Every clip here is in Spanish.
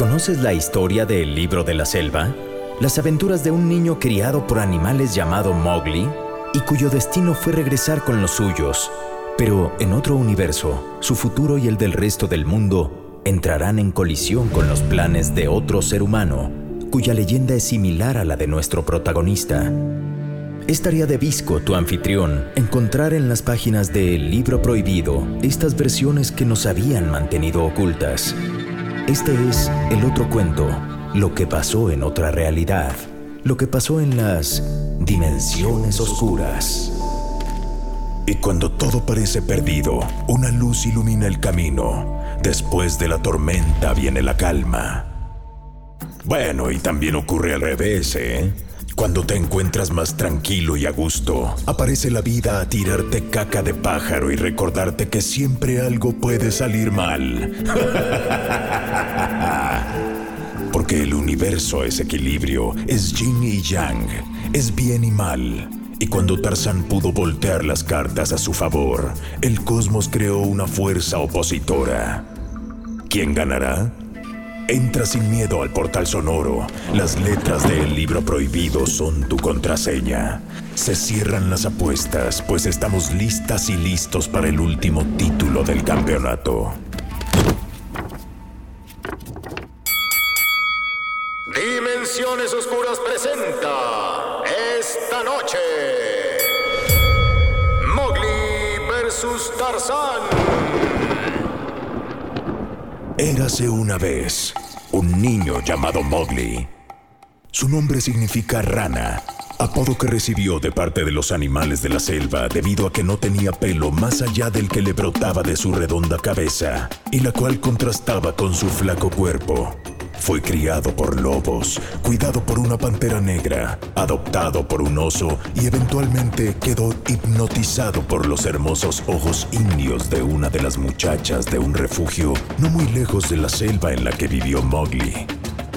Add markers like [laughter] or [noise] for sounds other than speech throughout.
¿Conoces la historia del libro de la selva? Las aventuras de un niño criado por animales llamado Mowgli y cuyo destino fue regresar con los suyos. Pero en otro universo, su futuro y el del resto del mundo entrarán en colisión con los planes de otro ser humano, cuya leyenda es similar a la de nuestro protagonista. Es tarea de Visco, tu anfitrión, encontrar en las páginas de El Libro Prohibido estas versiones que nos habían mantenido ocultas. Este es el otro cuento, lo que pasó en otra realidad, lo que pasó en las dimensiones oscuras. Y cuando todo parece perdido, una luz ilumina el camino. Después de la tormenta viene la calma. Bueno, y también ocurre al revés, ¿eh? Cuando te encuentras más tranquilo y a gusto, aparece la vida a tirarte caca de pájaro y recordarte que siempre algo puede salir mal. [laughs] Porque el universo es equilibrio, es yin y yang, es bien y mal. Y cuando Tarzán pudo voltear las cartas a su favor, el cosmos creó una fuerza opositora. ¿Quién ganará? Entra sin miedo al portal sonoro. Las letras del libro prohibido son tu contraseña. Se cierran las apuestas, pues estamos listas y listos para el último título del campeonato. Dimensiones Oscuras presenta esta noche Mowgli versus Tarzán. Érase una vez un niño llamado Mowgli. Su nombre significa rana, apodo que recibió de parte de los animales de la selva debido a que no tenía pelo más allá del que le brotaba de su redonda cabeza y la cual contrastaba con su flaco cuerpo. Fue criado por lobos, cuidado por una pantera negra, adoptado por un oso y eventualmente quedó hipnotizado por los hermosos ojos indios de una de las muchachas de un refugio no muy lejos de la selva en la que vivió Mowgli.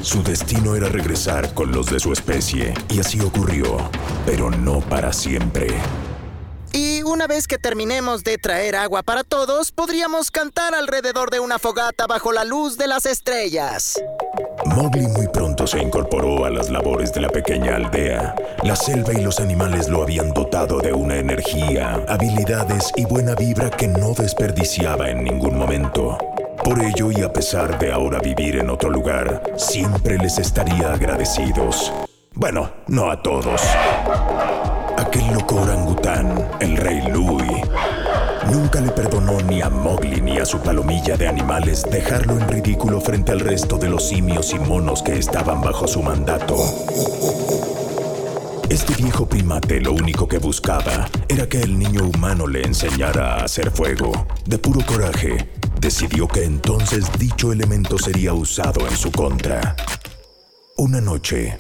Su destino era regresar con los de su especie, y así ocurrió, pero no para siempre. Y una vez que terminemos de traer agua para todos, podríamos cantar alrededor de una fogata bajo la luz de las estrellas. Mowgli muy pronto se incorporó a las labores de la pequeña aldea. La selva y los animales lo habían dotado de una energía, habilidades y buena vibra que no desperdiciaba en ningún momento. Por ello y a pesar de ahora vivir en otro lugar, siempre les estaría agradecidos. Bueno, no a todos. Aquel loco orangután, el rey Louis, nunca le perdonó ni a Mowgli ni a su palomilla de animales dejarlo en ridículo frente al resto de los simios y monos que estaban bajo su mandato. Este viejo primate lo único que buscaba era que el niño humano le enseñara a hacer fuego. De puro coraje, decidió que entonces dicho elemento sería usado en su contra. Una noche,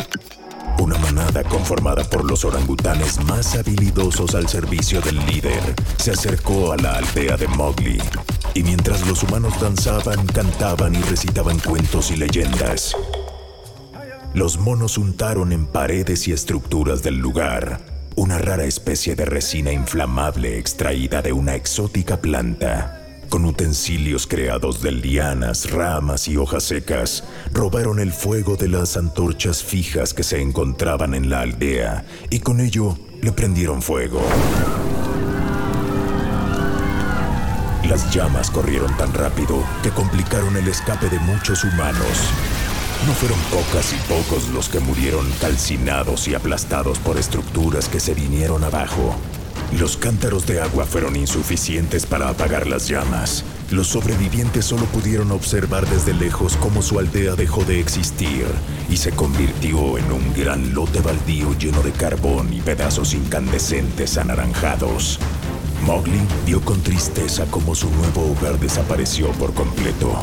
una manada conformada por los orangutanes más habilidosos al servicio del líder se acercó a la aldea de Mowgli. Y mientras los humanos danzaban, cantaban y recitaban cuentos y leyendas, los monos untaron en paredes y estructuras del lugar una rara especie de resina inflamable extraída de una exótica planta. Con utensilios creados de lianas, ramas y hojas secas, robaron el fuego de las antorchas fijas que se encontraban en la aldea y con ello le prendieron fuego. Las llamas corrieron tan rápido que complicaron el escape de muchos humanos. No fueron pocas y pocos los que murieron calcinados y aplastados por estructuras que se vinieron abajo. Los cántaros de agua fueron insuficientes para apagar las llamas. Los sobrevivientes solo pudieron observar desde lejos cómo su aldea dejó de existir y se convirtió en un gran lote baldío lleno de carbón y pedazos incandescentes anaranjados. Mowgli vio con tristeza cómo su nuevo hogar desapareció por completo.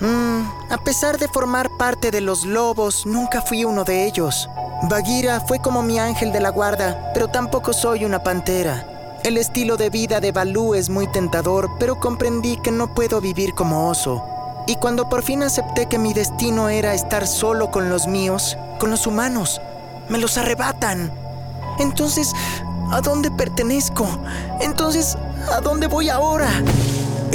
Mm, a pesar de formar parte de los lobos, nunca fui uno de ellos. Bagheera fue como mi ángel de la guarda, pero tampoco soy una pantera. El estilo de vida de Balú es muy tentador, pero comprendí que no puedo vivir como oso. Y cuando por fin acepté que mi destino era estar solo con los míos, con los humanos, me los arrebatan. Entonces, ¿a dónde pertenezco? Entonces, ¿a dónde voy ahora?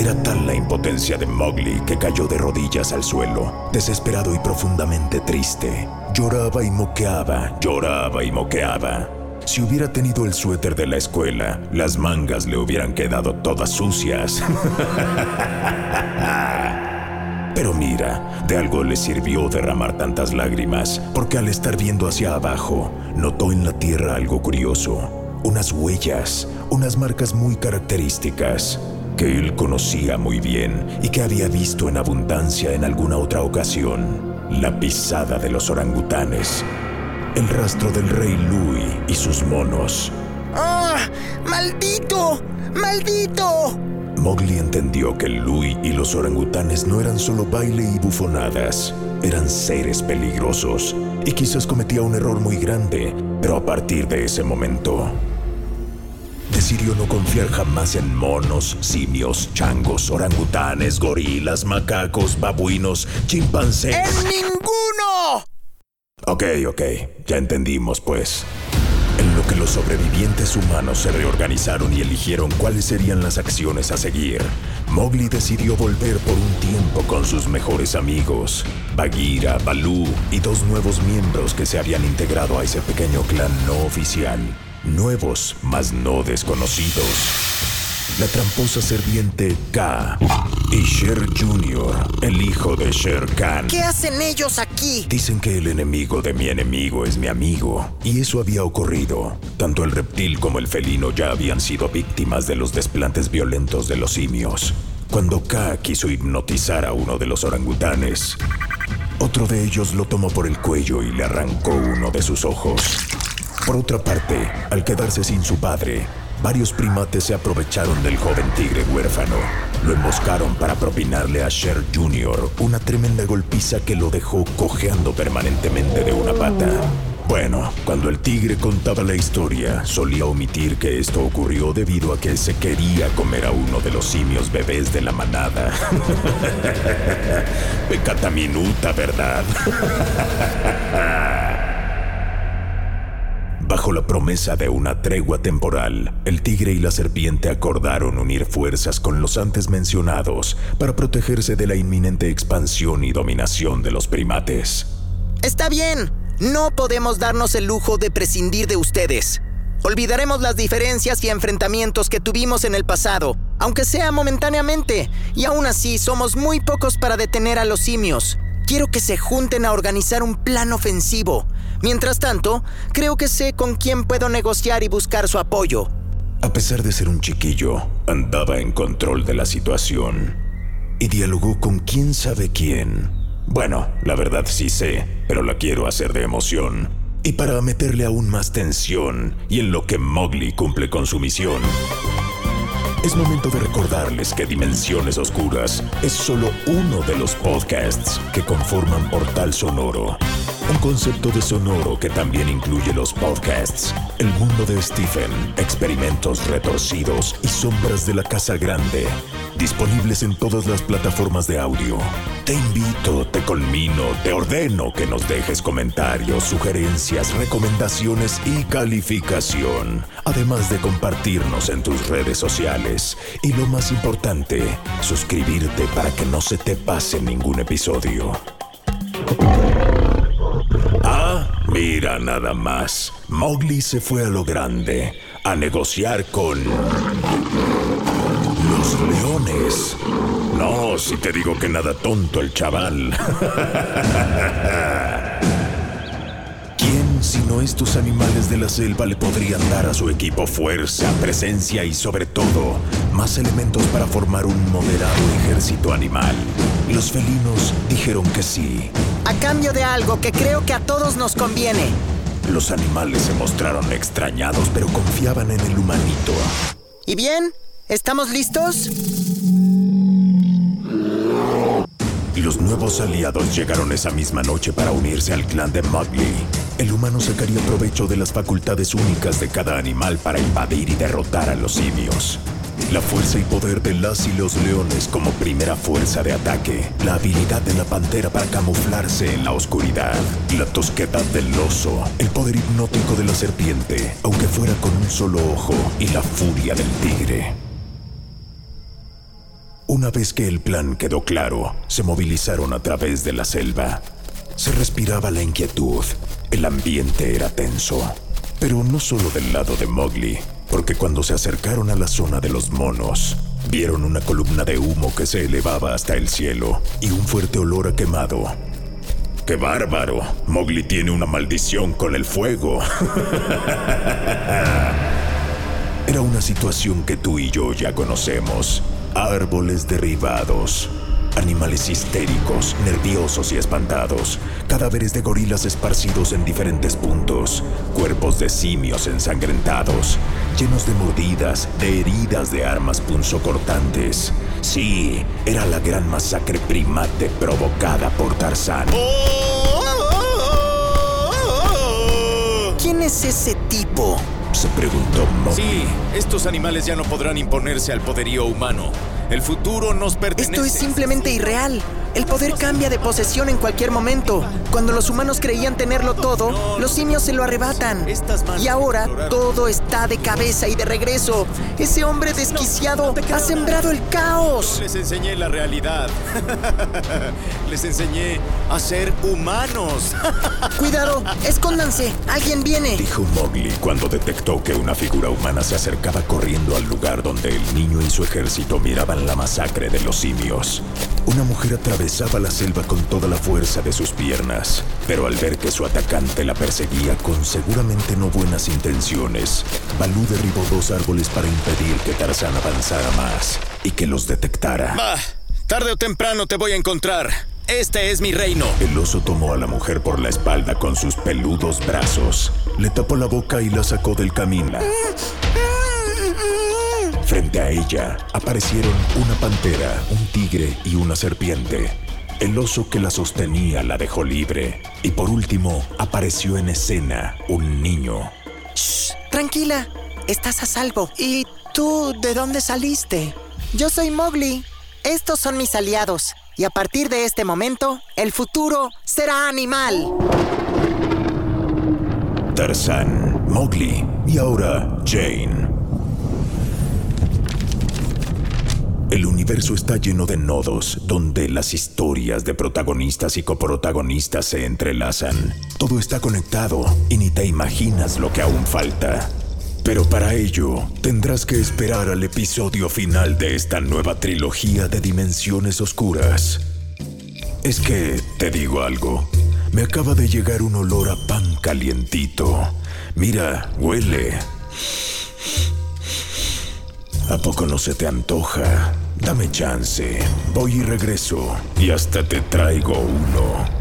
Era tal la impotencia de Mowgli que cayó de rodillas al suelo, desesperado y profundamente triste. Lloraba y moqueaba, lloraba y moqueaba. Si hubiera tenido el suéter de la escuela, las mangas le hubieran quedado todas sucias. [laughs] Pero mira, de algo le sirvió derramar tantas lágrimas, porque al estar viendo hacia abajo, notó en la tierra algo curioso, unas huellas, unas marcas muy características que él conocía muy bien y que había visto en abundancia en alguna otra ocasión, la pisada de los orangutanes, el rastro del rey Louis y sus monos. ¡Ah! ¡Maldito! ¡Maldito! Mowgli entendió que Louis y los orangutanes no eran solo baile y bufonadas, eran seres peligrosos, y quizás cometía un error muy grande, pero a partir de ese momento, decidió no confiar jamás en monos, simios, changos, orangutanes, gorilas, macacos, babuinos, chimpancés. ¡En ninguno! Ok, ok, ya entendimos pues. En lo que los sobrevivientes humanos se reorganizaron y eligieron cuáles serían las acciones a seguir, Mowgli decidió volver por un tiempo con sus mejores amigos, Bagheera, Baloo y dos nuevos miembros que se habían integrado a ese pequeño clan no oficial, nuevos mas no desconocidos. La tramposa serpiente K y Sher Jr., el hijo de Sher Khan. ¿Qué hacen ellos aquí? Dicen que el enemigo de mi enemigo es mi amigo, y eso había ocurrido. Tanto el reptil como el felino ya habían sido víctimas de los desplantes violentos de los simios. Cuando K quiso hipnotizar a uno de los orangutanes, otro de ellos lo tomó por el cuello y le arrancó uno de sus ojos. Por otra parte, al quedarse sin su padre, varios primates se aprovecharon del joven tigre huérfano. Lo emboscaron para propinarle a Sher Jr. una tremenda golpiza que lo dejó cojeando permanentemente de una pata. Bueno, cuando el tigre contaba la historia, solía omitir que esto ocurrió debido a que se quería comer a uno de los simios bebés de la manada. [laughs] Pecata minuta, ¿verdad? [laughs] Bajo la promesa de una tregua temporal, el tigre y la serpiente acordaron unir fuerzas con los antes mencionados para protegerse de la inminente expansión y dominación de los primates. Está bien. No podemos darnos el lujo de prescindir de ustedes. Olvidaremos las diferencias y enfrentamientos que tuvimos en el pasado, aunque sea momentáneamente, y aún así somos muy pocos para detener a los simios. Quiero que se junten a organizar un plan ofensivo. Mientras tanto, creo que sé con quién puedo negociar y buscar su apoyo. A pesar de ser un chiquillo, andaba en control de la situación y dialogó con quién sabe quién. Bueno, la verdad sí sé, pero la quiero hacer de emoción. Y para meterle aún más tensión y en lo que Mowgli cumple con su misión. Es momento de recordarles que Dimensiones Oscuras es solo uno de los podcasts que conforman Portal Sonoro. Un concepto de sonoro que también incluye los podcasts, El mundo de Stephen, Experimentos retorcidos y Sombras de la Casa Grande, disponibles en todas las plataformas de audio. Te invito, te colmino, te ordeno que nos dejes comentarios, sugerencias, recomendaciones y calificación, además de compartirnos en tus redes sociales. Y lo más importante, suscribirte para que no se te pase ningún episodio. Mira nada más. Mowgli se fue a lo grande, a negociar con los leones. No, si te digo que nada tonto el chaval. [laughs] ¿Quién, sino estos animales de la selva, le podrían dar a su equipo fuerza, presencia y sobre todo más elementos para formar un moderado ejército animal? Los felinos dijeron que sí. A cambio de algo que creo que a todos nos conviene. Los animales se mostraron extrañados, pero confiaban en el humanito. ¿Y bien? ¿Estamos listos? Los nuevos aliados llegaron esa misma noche para unirse al clan de Mowgli. El humano sacaría provecho de las facultades únicas de cada animal para invadir y derrotar a los simios. La fuerza y poder de las y los leones como primera fuerza de ataque. La habilidad de la pantera para camuflarse en la oscuridad. La tosquedad del oso. El poder hipnótico de la serpiente, aunque fuera con un solo ojo. Y la furia del tigre. Una vez que el plan quedó claro, se movilizaron a través de la selva. Se respiraba la inquietud. El ambiente era tenso. Pero no solo del lado de Mowgli, porque cuando se acercaron a la zona de los monos, vieron una columna de humo que se elevaba hasta el cielo y un fuerte olor a quemado. ¡Qué bárbaro! Mowgli tiene una maldición con el fuego. [laughs] Era una situación que tú y yo ya conocemos. Árboles derribados, animales histéricos, nerviosos y espantados, cadáveres de gorilas esparcidos en diferentes puntos, cuerpos de simios ensangrentados, llenos de mordidas, de heridas de armas punzocortantes. Sí, era la gran masacre primate provocada por Tarzán. ¿Quién es ese tipo? Se preguntó Mowgli. Sí, estos animales ya no podrán imponerse al poderío humano. El futuro nos pertenece. Esto es simplemente irreal. El poder cambia de posesión en cualquier momento. Cuando los humanos creían tenerlo todo, los simios se lo arrebatan. Y ahora todo está de cabeza y de regreso. Ese hombre desquiciado ha sembrado el caos. Les enseñé la realidad. [laughs] Les enseñé a ser humanos. [laughs] Cuidado, escóndanse. Alguien viene. Dijo Mowgli cuando detectó que una figura humana se acercaba corriendo al lugar donde el niño y su ejército miraban la masacre de los simios. Una mujer atravesaba la selva con toda la fuerza de sus piernas, pero al ver que su atacante la perseguía con seguramente no buenas intenciones, Balú derribó dos árboles para impedir que Tarzán avanzara más y que los detectara. Va, tarde o temprano te voy a encontrar. Este es mi reino. El oso tomó a la mujer por la espalda con sus peludos brazos, le tapó la boca y la sacó del camino. Frente a ella aparecieron una pantera, un tigre y una serpiente. El oso que la sostenía la dejó libre. Y por último apareció en escena un niño. Shh, tranquila, estás a salvo. ¿Y tú de dónde saliste? Yo soy Mowgli. Estos son mis aliados. Y a partir de este momento, el futuro será animal. Tarzán, Mowgli y ahora Jane. El universo está lleno de nodos donde las historias de protagonistas y coprotagonistas se entrelazan. Todo está conectado y ni te imaginas lo que aún falta. Pero para ello tendrás que esperar al episodio final de esta nueva trilogía de dimensiones oscuras. Es que, te digo algo, me acaba de llegar un olor a pan calientito. Mira, huele. ¿A poco no se te antoja? Dame chance. Voy y regreso. Y hasta te traigo uno.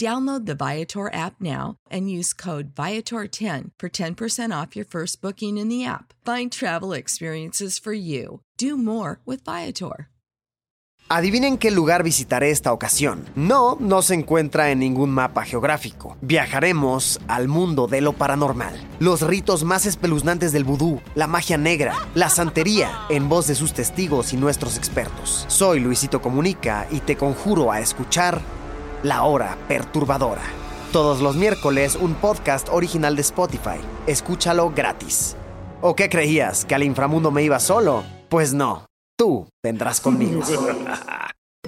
Download the Viator app now and use code Viator10 for 10% off your first booking in the app. Find travel experiences for you. Do more with Viator. Adivinen qué lugar visitaré esta ocasión. No, no se encuentra en ningún mapa geográfico. Viajaremos al mundo de lo paranormal. Los ritos más espeluznantes del vudú, la magia negra, la santería, en voz de sus testigos y nuestros expertos. Soy Luisito Comunica y te conjuro a escuchar La Hora Perturbadora. Todos los miércoles un podcast original de Spotify. Escúchalo gratis. ¿O qué creías? ¿Que al inframundo me iba solo? Pues no. Tú vendrás conmigo. [laughs]